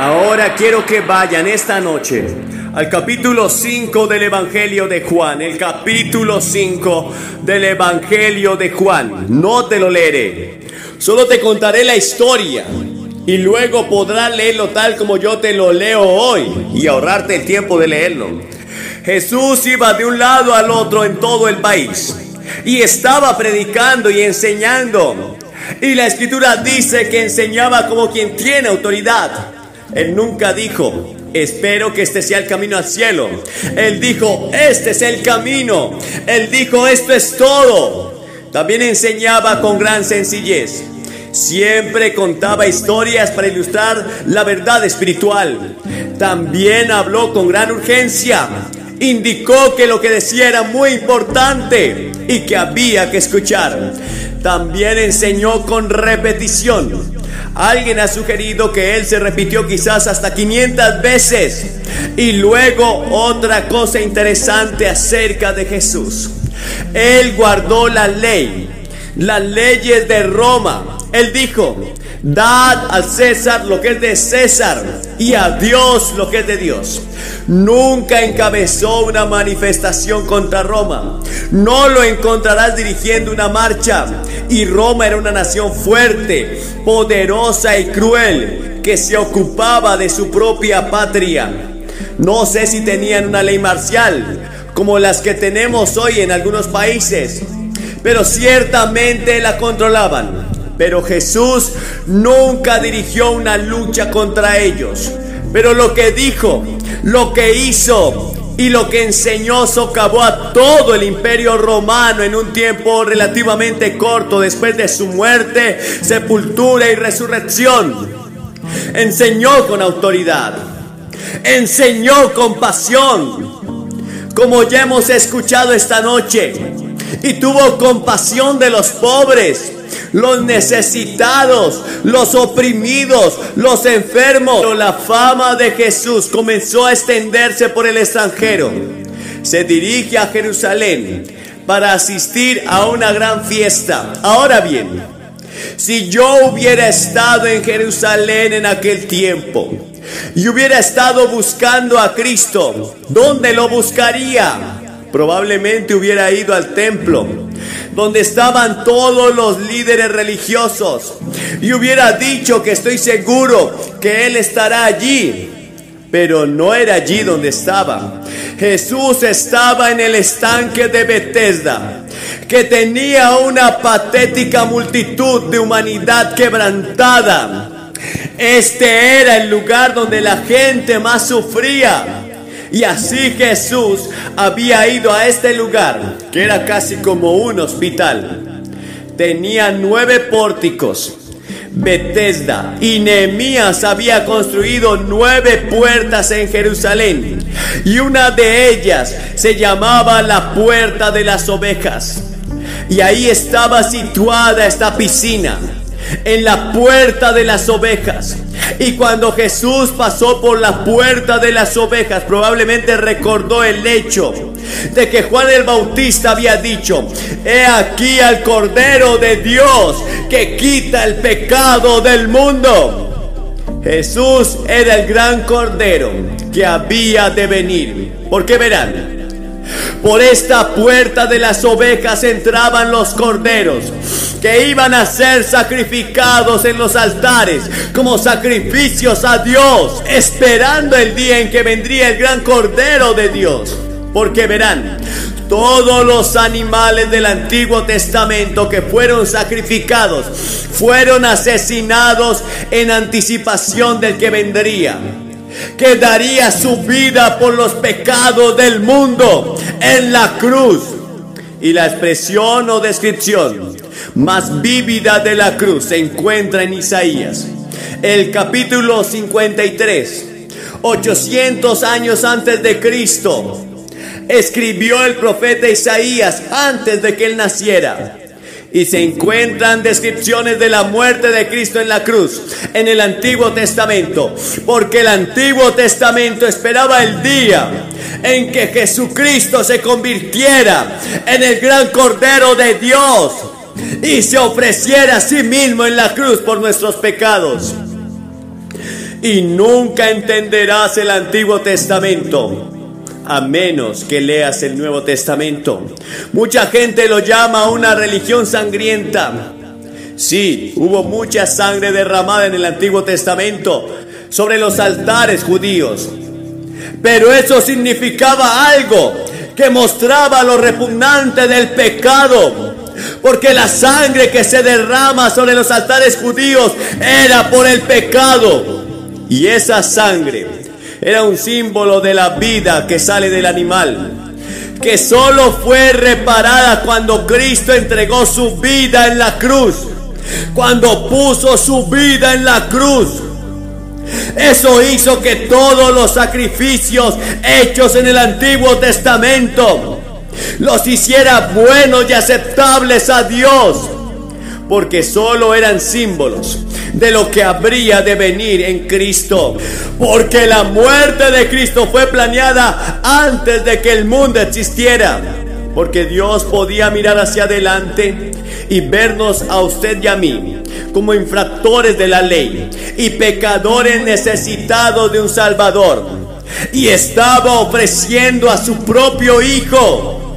Ahora quiero que vayan esta noche al capítulo 5 del Evangelio de Juan, el capítulo 5 del Evangelio de Juan. No te lo leeré, solo te contaré la historia y luego podrás leerlo tal como yo te lo leo hoy y ahorrarte el tiempo de leerlo. Jesús iba de un lado al otro en todo el país y estaba predicando y enseñando. Y la escritura dice que enseñaba como quien tiene autoridad. Él nunca dijo, espero que este sea el camino al cielo. Él dijo, este es el camino. Él dijo, esto es todo. También enseñaba con gran sencillez. Siempre contaba historias para ilustrar la verdad espiritual. También habló con gran urgencia. Indicó que lo que decía era muy importante y que había que escuchar. También enseñó con repetición. Alguien ha sugerido que él se repitió quizás hasta 500 veces. Y luego otra cosa interesante acerca de Jesús. Él guardó la ley, las leyes de Roma. Él dijo, Dad al César lo que es de César y a Dios lo que es de Dios. Nunca encabezó una manifestación contra Roma. No lo encontrarás dirigiendo una marcha. Y Roma era una nación fuerte, poderosa y cruel que se ocupaba de su propia patria. No sé si tenían una ley marcial como las que tenemos hoy en algunos países, pero ciertamente la controlaban. Pero Jesús nunca dirigió una lucha contra ellos. Pero lo que dijo, lo que hizo y lo que enseñó socavó a todo el imperio romano en un tiempo relativamente corto después de su muerte, sepultura y resurrección. Enseñó con autoridad, enseñó con pasión, como ya hemos escuchado esta noche, y tuvo compasión de los pobres los necesitados, los oprimidos, los enfermos. Pero la fama de Jesús comenzó a extenderse por el extranjero. Se dirige a Jerusalén para asistir a una gran fiesta. Ahora bien, si yo hubiera estado en Jerusalén en aquel tiempo y hubiera estado buscando a Cristo, ¿dónde lo buscaría? Probablemente hubiera ido al templo donde estaban todos los líderes religiosos y hubiera dicho que estoy seguro que Él estará allí. Pero no era allí donde estaba. Jesús estaba en el estanque de Bethesda, que tenía una patética multitud de humanidad quebrantada. Este era el lugar donde la gente más sufría. Y así Jesús había ido a este lugar, que era casi como un hospital. Tenía nueve pórticos. Bethesda y Nehemías había construido nueve puertas en Jerusalén y una de ellas se llamaba la puerta de las ovejas. Y ahí estaba situada esta piscina en la puerta de las ovejas. Y cuando Jesús pasó por la puerta de las ovejas, probablemente recordó el hecho de que Juan el Bautista había dicho, he aquí al Cordero de Dios que quita el pecado del mundo. Jesús era el gran Cordero que había de venir. Porque verán, por esta puerta de las ovejas entraban los corderos que iban a ser sacrificados en los altares como sacrificios a Dios, esperando el día en que vendría el gran cordero de Dios. Porque verán, todos los animales del Antiguo Testamento que fueron sacrificados fueron asesinados en anticipación del que vendría que daría su vida por los pecados del mundo en la cruz. Y la expresión o descripción más vívida de la cruz se encuentra en Isaías, el capítulo 53, 800 años antes de Cristo. Escribió el profeta Isaías antes de que él naciera y se encuentran descripciones de la muerte de Cristo en la cruz en el Antiguo Testamento, porque el Antiguo Testamento esperaba el día en que Jesucristo se convirtiera en el gran Cordero de Dios y se ofreciera a sí mismo en la cruz por nuestros pecados. y nunca entenderás el Antiguo Testamento a menos que leas el Nuevo Testamento. Mucha gente lo llama una religión sangrienta. Sí, hubo mucha sangre derramada en el Antiguo Testamento sobre los altares judíos. Pero eso significaba algo que mostraba lo repugnante del pecado. Porque la sangre que se derrama sobre los altares judíos era por el pecado. Y esa sangre era un símbolo de la vida que sale del animal, que solo fue reparada cuando Cristo entregó su vida en la cruz, cuando puso su vida en la cruz. Eso hizo que todos los sacrificios hechos en el Antiguo Testamento los hiciera buenos y aceptables a Dios porque solo eran símbolos de lo que habría de venir en Cristo. Porque la muerte de Cristo fue planeada antes de que el mundo existiera. Porque Dios podía mirar hacia adelante y vernos a usted y a mí como infractores de la ley y pecadores necesitados de un Salvador. Y estaba ofreciendo a su propio Hijo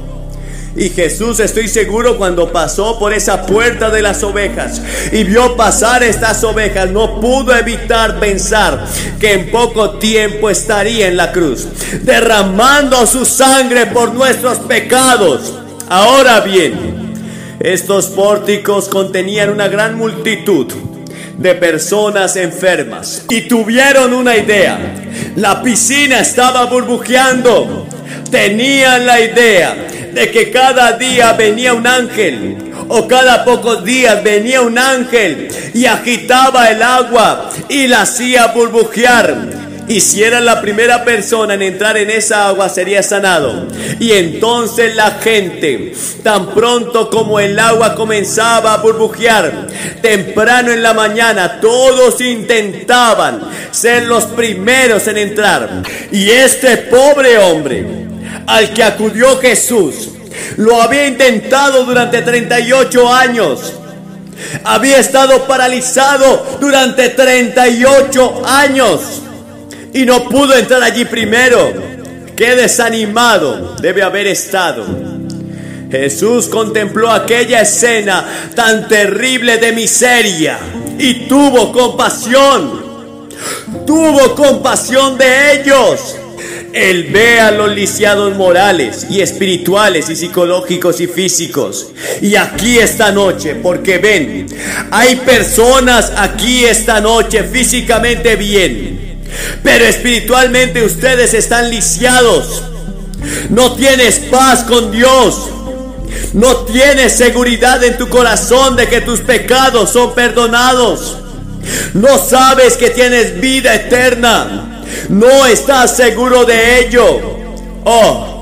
y Jesús, estoy seguro, cuando pasó por esa puerta de las ovejas y vio pasar estas ovejas, no pudo evitar pensar que en poco tiempo estaría en la cruz, derramando su sangre por nuestros pecados. Ahora bien, estos pórticos contenían una gran multitud de personas enfermas y tuvieron una idea. La piscina estaba burbujeando. Tenían la idea de que cada día venía un ángel o cada pocos días venía un ángel y agitaba el agua y la hacía burbujear. Y si era la primera persona en entrar en esa agua sería sanado. Y entonces la gente, tan pronto como el agua comenzaba a burbujear, temprano en la mañana, todos intentaban ser los primeros en entrar. Y este pobre hombre, al que acudió Jesús. Lo había intentado durante 38 años. Había estado paralizado durante 38 años y no pudo entrar allí primero. Qué desanimado debe haber estado. Jesús contempló aquella escena tan terrible de miseria y tuvo compasión. Tuvo compasión de ellos. Él ve a los lisiados morales y espirituales y psicológicos y físicos. Y aquí esta noche, porque ven, hay personas aquí esta noche físicamente bien, pero espiritualmente ustedes están lisiados. No tienes paz con Dios. No tienes seguridad en tu corazón de que tus pecados son perdonados. No sabes que tienes vida eterna no estás seguro de ello. Oh,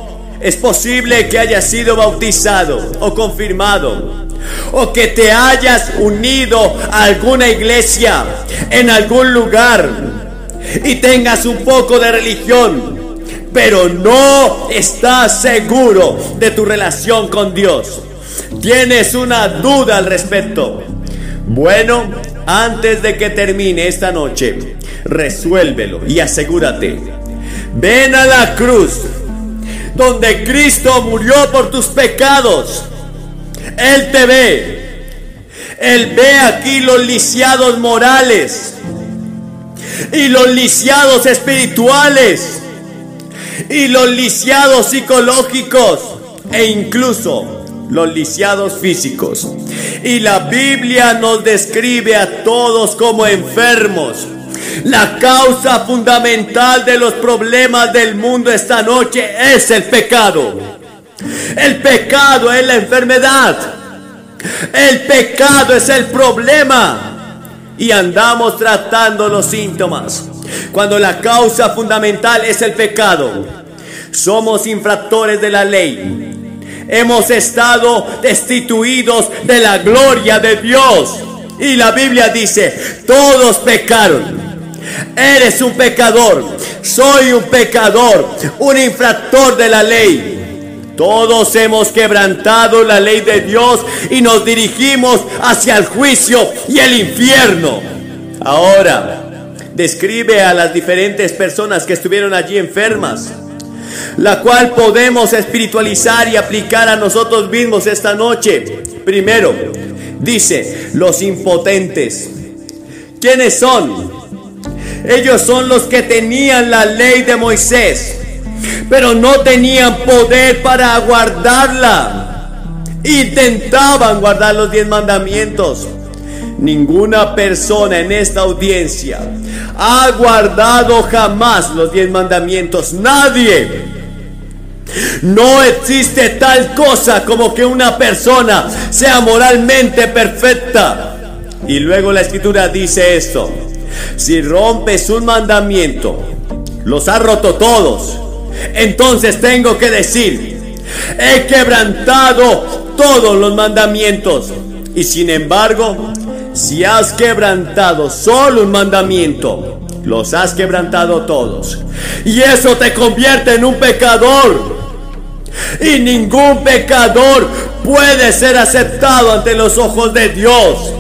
es posible que hayas sido bautizado o confirmado. O que te hayas unido a alguna iglesia en algún lugar y tengas un poco de religión, pero no estás seguro de tu relación con Dios. Tienes una duda al respecto. Bueno, antes de que termine esta noche, resuélvelo y asegúrate. Ven a la cruz, donde Cristo murió por tus pecados. Él te ve. Él ve aquí los lisiados morales y los lisiados espirituales y los lisiados psicológicos e incluso los lisiados físicos. Y la Biblia nos describe a todos como enfermos la causa fundamental de los problemas del mundo esta noche es el pecado. El pecado es la enfermedad. El pecado es el problema. Y andamos tratando los síntomas. Cuando la causa fundamental es el pecado. Somos infractores de la ley. Hemos estado destituidos de la gloria de Dios. Y la Biblia dice, todos pecaron Eres un pecador. Soy un pecador. Un infractor de la ley. Todos hemos quebrantado la ley de Dios y nos dirigimos hacia el juicio y el infierno. Ahora, describe a las diferentes personas que estuvieron allí enfermas, la cual podemos espiritualizar y aplicar a nosotros mismos esta noche. Primero, dice, los impotentes. ¿Quiénes son? Ellos son los que tenían la ley de Moisés, pero no tenían poder para guardarla. Intentaban guardar los diez mandamientos. Ninguna persona en esta audiencia ha guardado jamás los diez mandamientos. Nadie. No existe tal cosa como que una persona sea moralmente perfecta. Y luego la escritura dice esto. Si rompes un mandamiento, los ha roto todos. Entonces tengo que decir, he quebrantado todos los mandamientos. Y sin embargo, si has quebrantado solo un mandamiento, los has quebrantado todos. Y eso te convierte en un pecador. Y ningún pecador puede ser aceptado ante los ojos de Dios.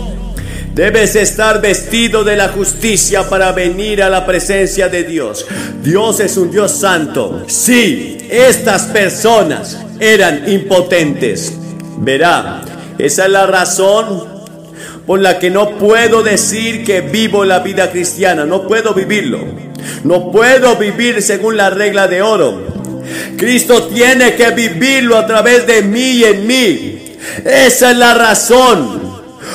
Debes estar vestido de la justicia para venir a la presencia de Dios. Dios es un Dios santo. Sí, estas personas eran impotentes. Verá, esa es la razón por la que no puedo decir que vivo la vida cristiana. No puedo vivirlo. No puedo vivir según la regla de oro. Cristo tiene que vivirlo a través de mí y en mí. Esa es la razón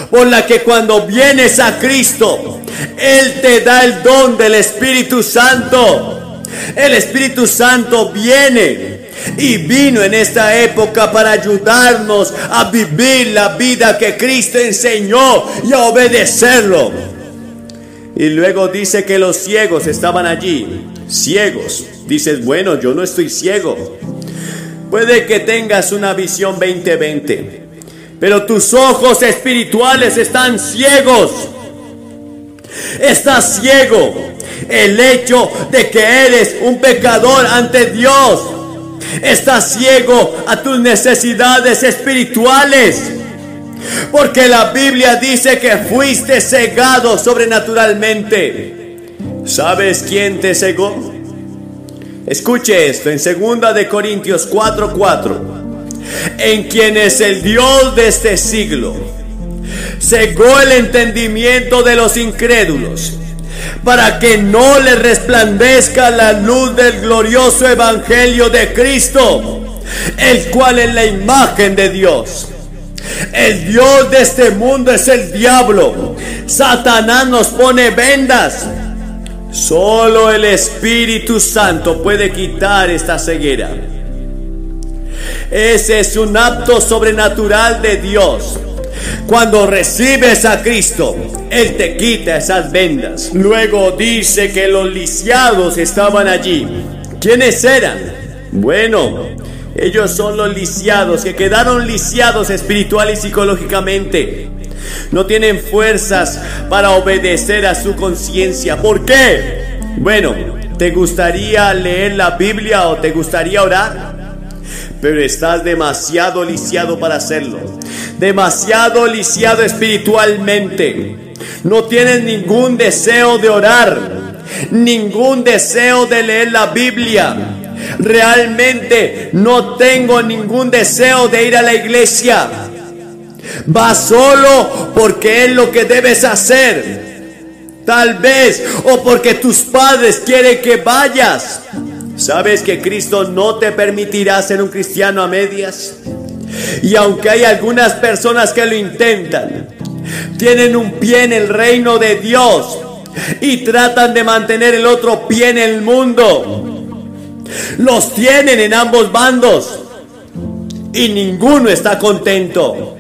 por la que cuando vienes a Cristo, Él te da el don del Espíritu Santo. El Espíritu Santo viene y vino en esta época para ayudarnos a vivir la vida que Cristo enseñó y a obedecerlo. Y luego dice que los ciegos estaban allí, ciegos. Dices, bueno, yo no estoy ciego. Puede que tengas una visión 2020 pero tus ojos espirituales están ciegos. Estás ciego. El hecho de que eres un pecador ante Dios. Estás ciego a tus necesidades espirituales. Porque la Biblia dice que fuiste cegado sobrenaturalmente. ¿Sabes quién te cegó? Escuche esto en 2 de Corintios 4:4 en quien es el Dios de este siglo. Cegó el entendimiento de los incrédulos para que no le resplandezca la luz del glorioso evangelio de Cristo, el cual es la imagen de Dios. El Dios de este mundo es el diablo. Satanás nos pone vendas. Solo el Espíritu Santo puede quitar esta ceguera. Ese es un acto sobrenatural de Dios. Cuando recibes a Cristo, Él te quita esas vendas. Luego dice que los lisiados estaban allí. ¿Quiénes eran? Bueno, ellos son los lisiados que quedaron lisiados espiritual y psicológicamente. No tienen fuerzas para obedecer a su conciencia. ¿Por qué? Bueno, ¿te gustaría leer la Biblia o te gustaría orar? Pero estás demasiado lisiado para hacerlo. Demasiado lisiado espiritualmente. No tienes ningún deseo de orar, ningún deseo de leer la Biblia. Realmente no tengo ningún deseo de ir a la iglesia. Vas solo porque es lo que debes hacer. Tal vez o porque tus padres quieren que vayas. ¿Sabes que Cristo no te permitirá ser un cristiano a medias? Y aunque hay algunas personas que lo intentan, tienen un pie en el reino de Dios y tratan de mantener el otro pie en el mundo. Los tienen en ambos bandos y ninguno está contento.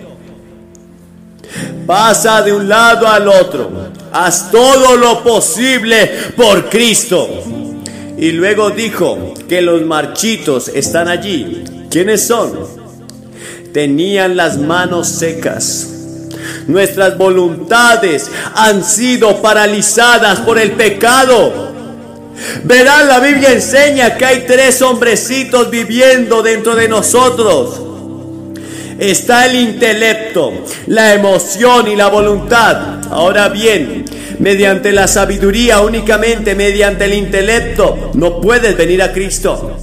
Pasa de un lado al otro. Haz todo lo posible por Cristo. Y luego dijo que los marchitos están allí. ¿Quiénes son? Tenían las manos secas. Nuestras voluntades han sido paralizadas por el pecado. Verán, la Biblia enseña que hay tres hombrecitos viviendo dentro de nosotros. Está el intelecto la emoción y la voluntad. Ahora bien, mediante la sabiduría, únicamente mediante el intelecto, no puedes venir a Cristo.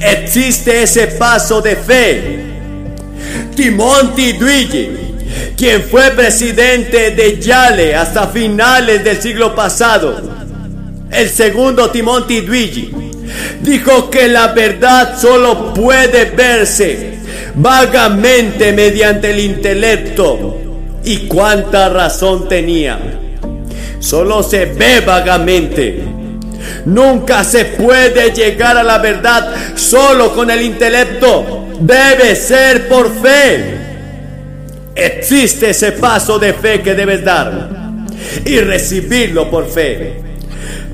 Existe ese paso de fe. Timonti Duigi, quien fue presidente de Yale hasta finales del siglo pasado, el segundo Timonti Duigi, dijo que la verdad solo puede verse vagamente mediante el intelecto. ¿Y cuánta razón tenía? Solo se ve vagamente. Nunca se puede llegar a la verdad solo con el intelecto. Debe ser por fe. Existe ese paso de fe que debes dar y recibirlo por fe.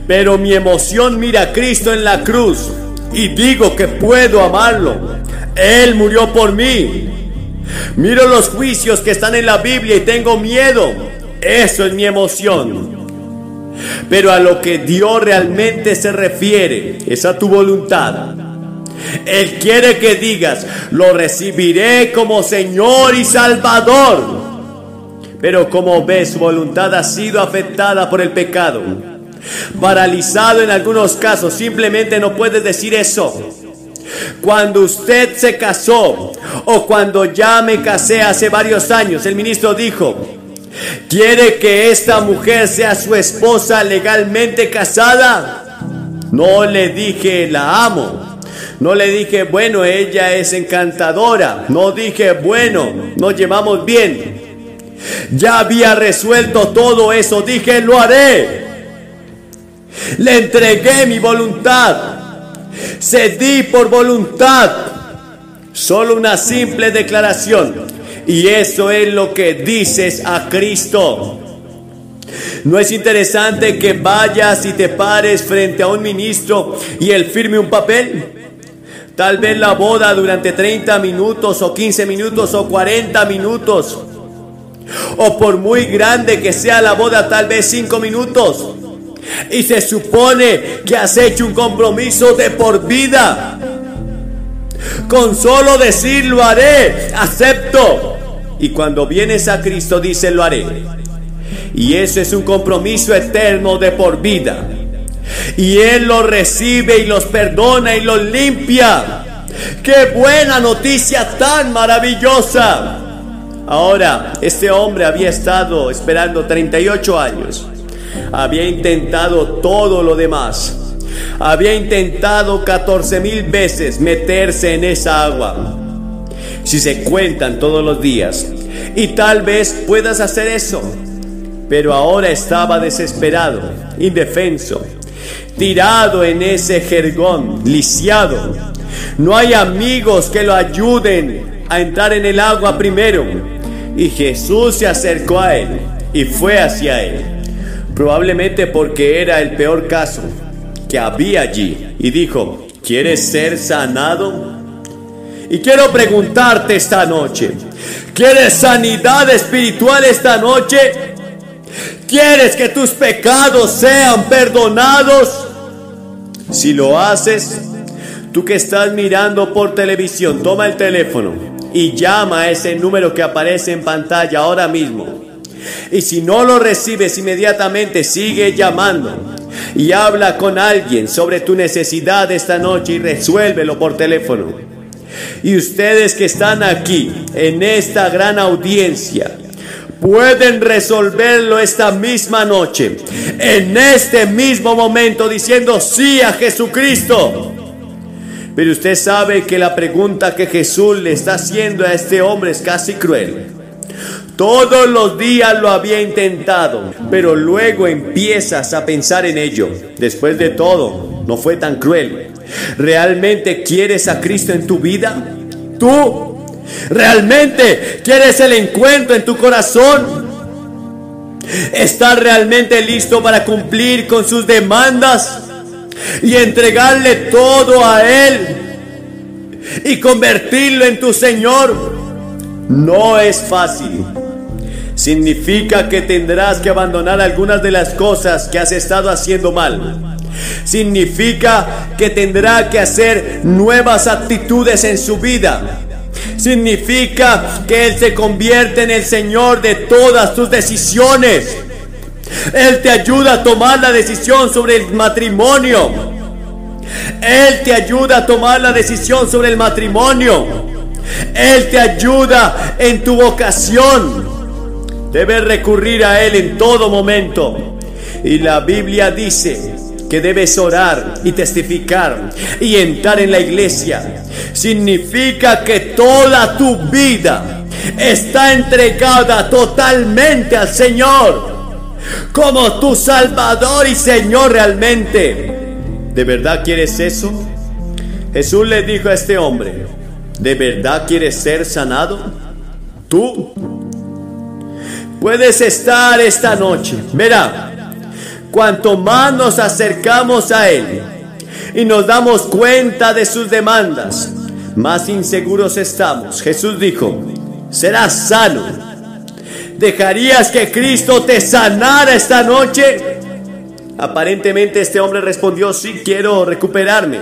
Pero mi emoción mira a Cristo en la cruz y digo que puedo amarlo. Él murió por mí. Miro los juicios que están en la Biblia y tengo miedo. Eso es mi emoción. Pero a lo que Dios realmente se refiere es a tu voluntad. Él quiere que digas, lo recibiré como Señor y Salvador. Pero como ves, su voluntad ha sido afectada por el pecado. Paralizado en algunos casos, simplemente no puedes decir eso. Cuando usted se casó o cuando ya me casé hace varios años, el ministro dijo, ¿quiere que esta mujer sea su esposa legalmente casada? No le dije, la amo. No le dije, bueno, ella es encantadora. No dije, bueno, nos llevamos bien. Ya había resuelto todo eso. Dije, lo haré. Le entregué mi voluntad. Cedí por voluntad. Solo una simple declaración. Y eso es lo que dices a Cristo. ¿No es interesante que vayas y te pares frente a un ministro y él firme un papel? Tal vez la boda durante 30 minutos o 15 minutos o 40 minutos. O por muy grande que sea la boda, tal vez 5 minutos. Y se supone que has hecho un compromiso de por vida. Con solo decir lo haré, acepto. Y cuando vienes a Cristo dice lo haré. Y eso es un compromiso eterno de por vida. Y Él los recibe y los perdona y los limpia. ¡Qué buena noticia tan maravillosa! Ahora, este hombre había estado esperando 38 años. Había intentado todo lo demás. Había intentado 14 mil veces meterse en esa agua. Si se cuentan todos los días. Y tal vez puedas hacer eso. Pero ahora estaba desesperado, indefenso, tirado en ese jergón, lisiado. No hay amigos que lo ayuden a entrar en el agua primero. Y Jesús se acercó a él y fue hacia él. Probablemente porque era el peor caso que había allí. Y dijo, ¿quieres ser sanado? Y quiero preguntarte esta noche, ¿quieres sanidad espiritual esta noche? ¿Quieres que tus pecados sean perdonados? Si lo haces, tú que estás mirando por televisión, toma el teléfono y llama a ese número que aparece en pantalla ahora mismo. Y si no lo recibes inmediatamente, sigue llamando y habla con alguien sobre tu necesidad esta noche y resuélvelo por teléfono. Y ustedes que están aquí en esta gran audiencia, pueden resolverlo esta misma noche, en este mismo momento, diciendo sí a Jesucristo. Pero usted sabe que la pregunta que Jesús le está haciendo a este hombre es casi cruel. Todos los días lo había intentado, pero luego empiezas a pensar en ello. Después de todo, no fue tan cruel. ¿Realmente quieres a Cristo en tu vida? ¿Tú ¿Realmente quieres el encuentro en tu corazón? ¿Estás realmente listo para cumplir con sus demandas y entregarle todo a Él y convertirlo en tu Señor? No es fácil. Significa que tendrás que abandonar algunas de las cosas que has estado haciendo mal. Significa que tendrá que hacer nuevas actitudes en su vida Significa que Él se convierte en el Señor de todas tus decisiones. Él te ayuda a tomar la decisión sobre el matrimonio. Él te ayuda a tomar la decisión sobre el matrimonio. Él te ayuda en tu vocación. Debes recurrir a Él en todo momento. Y la Biblia dice que debes orar y testificar y entrar en la iglesia. Significa que toda tu vida está entregada totalmente al Señor como tu Salvador y Señor realmente. ¿De verdad quieres eso? Jesús le dijo a este hombre, ¿de verdad quieres ser sanado? ¿Tú? Puedes estar esta noche. Verá, cuanto más nos acercamos a Él y nos damos cuenta de sus demandas, más inseguros estamos. Jesús dijo, serás sano. ¿Dejarías que Cristo te sanara esta noche? Aparentemente este hombre respondió, sí, quiero recuperarme.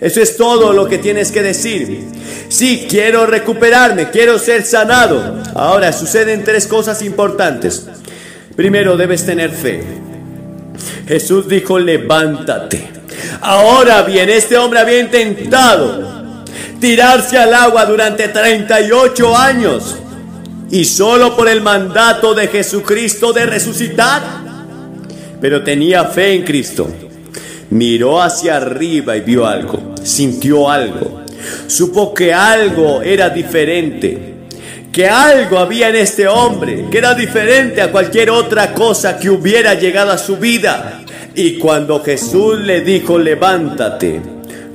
Eso es todo lo que tienes que decir. Sí, quiero recuperarme, quiero ser sanado. Ahora suceden tres cosas importantes. Primero, debes tener fe. Jesús dijo, levántate. Ahora bien, este hombre había intentado tirarse al agua durante 38 años y solo por el mandato de Jesucristo de resucitar, pero tenía fe en Cristo miró hacia arriba y vio algo, sintió algo, supo que algo era diferente, que algo había en este hombre, que era diferente a cualquier otra cosa que hubiera llegado a su vida. Y cuando Jesús le dijo, levántate,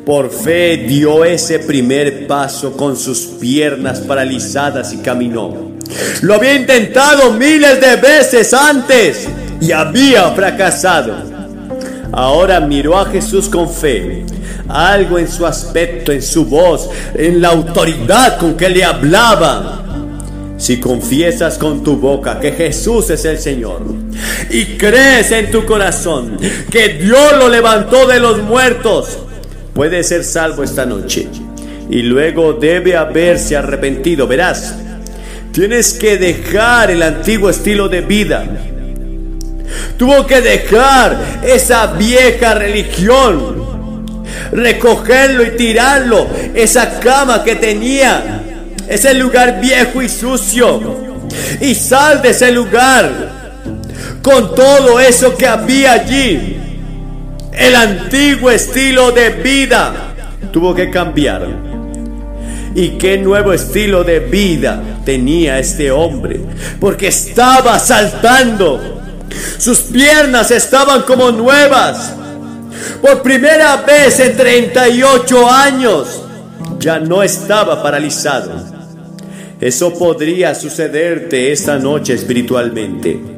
por fe dio ese primer paso con sus piernas paralizadas y caminó. Lo había intentado miles de veces antes y había fracasado. Ahora miró a Jesús con fe. Algo en su aspecto, en su voz, en la autoridad con que le hablaba. Si confiesas con tu boca que Jesús es el Señor y crees en tu corazón que Dios lo levantó de los muertos, puedes ser salvo esta noche. Y luego debe haberse arrepentido. Verás, tienes que dejar el antiguo estilo de vida Tuvo que dejar esa vieja religión, recogerlo y tirarlo, esa cama que tenía, ese lugar viejo y sucio. Y sal de ese lugar con todo eso que había allí. El antiguo estilo de vida tuvo que cambiar. ¿Y qué nuevo estilo de vida tenía este hombre? Porque estaba saltando sus piernas estaban como nuevas. Por primera vez en 38 años ya no estaba paralizado. Eso podría sucederte esta noche espiritualmente.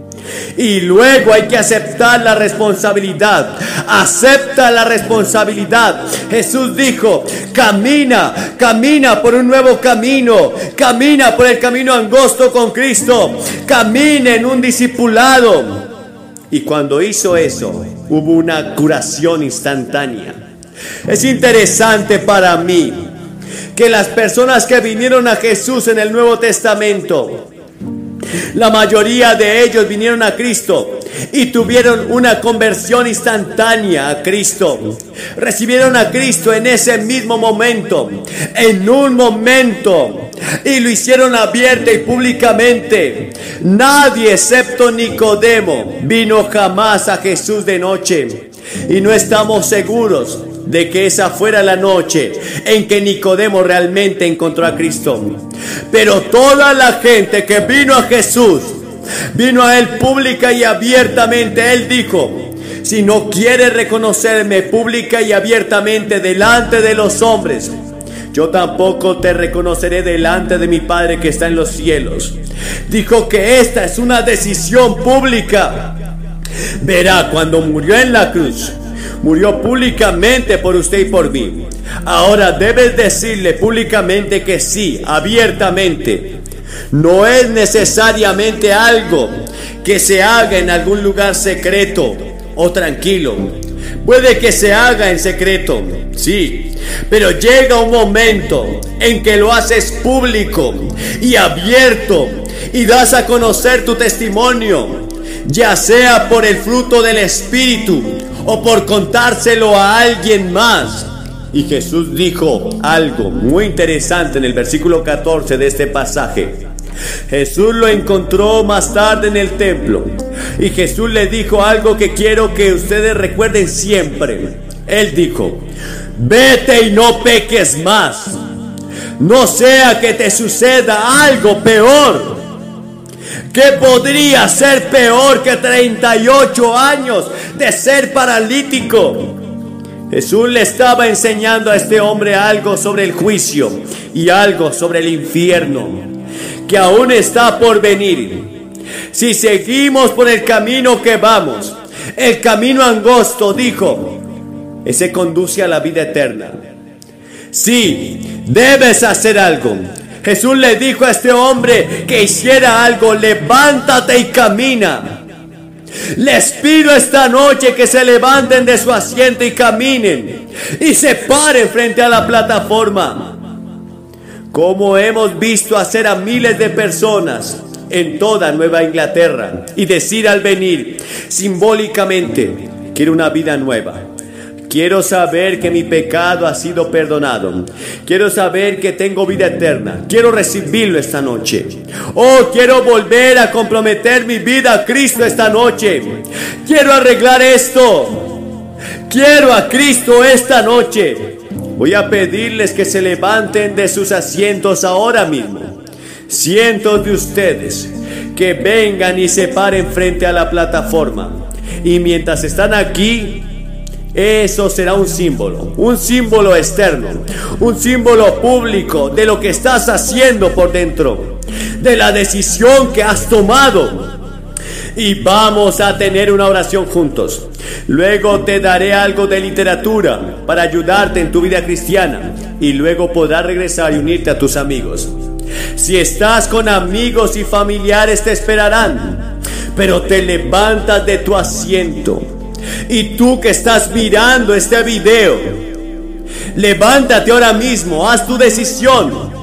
Y luego hay que aceptar la responsabilidad. Acepta la responsabilidad. Jesús dijo, camina, camina por un nuevo camino. Camina por el camino angosto con Cristo. Camina en un discipulado. Y cuando hizo eso, hubo una curación instantánea. Es interesante para mí que las personas que vinieron a Jesús en el Nuevo Testamento, la mayoría de ellos vinieron a Cristo y tuvieron una conversión instantánea a Cristo. Recibieron a Cristo en ese mismo momento, en un momento, y lo hicieron abierta y públicamente. Nadie excepto Nicodemo vino jamás a Jesús de noche y no estamos seguros de que esa fuera la noche en que Nicodemo realmente encontró a Cristo. Pero toda la gente que vino a Jesús, vino a Él pública y abiertamente. Él dijo, si no quieres reconocerme pública y abiertamente delante de los hombres, yo tampoco te reconoceré delante de mi Padre que está en los cielos. Dijo que esta es una decisión pública. Verá, cuando murió en la cruz, murió públicamente por usted y por mí. Ahora debes decirle públicamente que sí, abiertamente. No es necesariamente algo que se haga en algún lugar secreto o tranquilo. Puede que se haga en secreto, sí, pero llega un momento en que lo haces público y abierto y das a conocer tu testimonio, ya sea por el fruto del Espíritu o por contárselo a alguien más. Y Jesús dijo algo muy interesante en el versículo 14 de este pasaje. Jesús lo encontró más tarde en el templo y Jesús le dijo algo que quiero que ustedes recuerden siempre. Él dijo, vete y no peques más. No sea que te suceda algo peor. ¿Qué podría ser peor que 38 años de ser paralítico? Jesús le estaba enseñando a este hombre algo sobre el juicio y algo sobre el infierno, que aún está por venir. Si seguimos por el camino que vamos, el camino angosto, dijo, ese conduce a la vida eterna. Sí, debes hacer algo. Jesús le dijo a este hombre que hiciera algo, levántate y camina. Les pido esta noche que se levanten de su asiento y caminen y se paren frente a la plataforma. Como hemos visto hacer a miles de personas en toda Nueva Inglaterra y decir al venir simbólicamente, quiero una vida nueva. Quiero saber que mi pecado ha sido perdonado. Quiero saber que tengo vida eterna. Quiero recibirlo esta noche. Oh, quiero volver a comprometer mi vida a Cristo esta noche. Quiero arreglar esto. Quiero a Cristo esta noche. Voy a pedirles que se levanten de sus asientos ahora mismo. Cientos de ustedes que vengan y se paren frente a la plataforma. Y mientras están aquí, eso será un símbolo, un símbolo externo, un símbolo público de lo que estás haciendo por dentro, de la decisión que has tomado. Y vamos a tener una oración juntos. Luego te daré algo de literatura para ayudarte en tu vida cristiana y luego podrás regresar y unirte a tus amigos. Si estás con amigos y familiares te esperarán, pero te levantas de tu asiento y tú que estás mirando este video, levántate ahora mismo, haz tu decisión.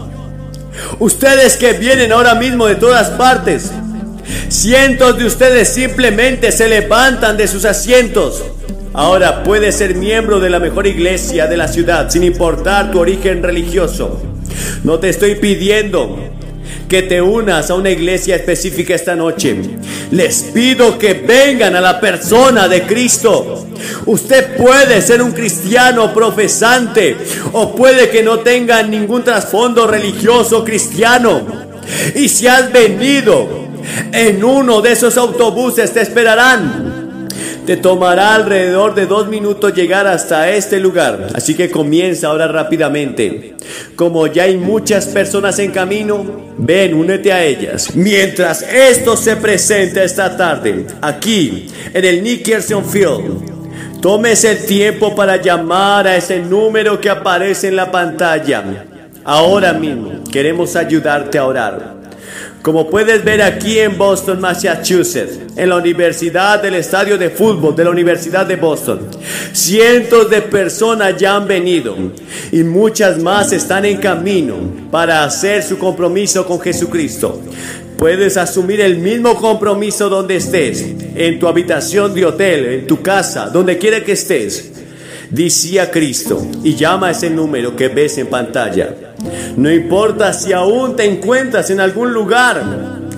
Ustedes que vienen ahora mismo de todas partes, cientos de ustedes simplemente se levantan de sus asientos. Ahora puedes ser miembro de la mejor iglesia de la ciudad sin importar tu origen religioso. No te estoy pidiendo que te unas a una iglesia específica esta noche. Les pido que vengan a la persona de Cristo. Usted puede ser un cristiano profesante o puede que no tenga ningún trasfondo religioso cristiano. Y si has venido en uno de esos autobuses te esperarán te tomará alrededor de dos minutos llegar hasta este lugar, así que comienza ahora rápidamente. Como ya hay muchas personas en camino, ven, únete a ellas. Mientras esto se presenta esta tarde, aquí en el Nickerson Field, tomes el tiempo para llamar a ese número que aparece en la pantalla. Ahora mismo queremos ayudarte a orar. Como puedes ver aquí en Boston, Massachusetts, en la Universidad del Estadio de Fútbol de la Universidad de Boston, cientos de personas ya han venido y muchas más están en camino para hacer su compromiso con Jesucristo. Puedes asumir el mismo compromiso donde estés, en tu habitación de hotel, en tu casa, donde quiera que estés. Dice a Cristo y llama a ese número que ves en pantalla. No importa si aún te encuentras en algún lugar,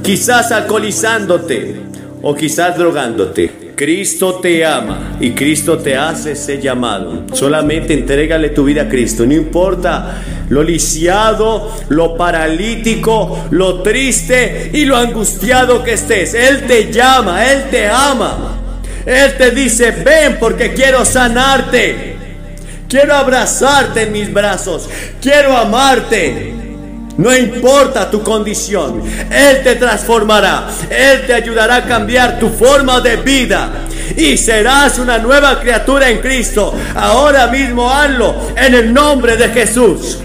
quizás alcoholizándote o quizás drogándote. Cristo te ama y Cristo te hace ese llamado. Solamente entrégale tu vida a Cristo. No importa lo lisiado, lo paralítico, lo triste y lo angustiado que estés. Él te llama, Él te ama. Él te dice, ven porque quiero sanarte. Quiero abrazarte en mis brazos. Quiero amarte. No importa tu condición, Él te transformará, Él te ayudará a cambiar tu forma de vida y serás una nueva criatura en Cristo. Ahora mismo hazlo en el nombre de Jesús.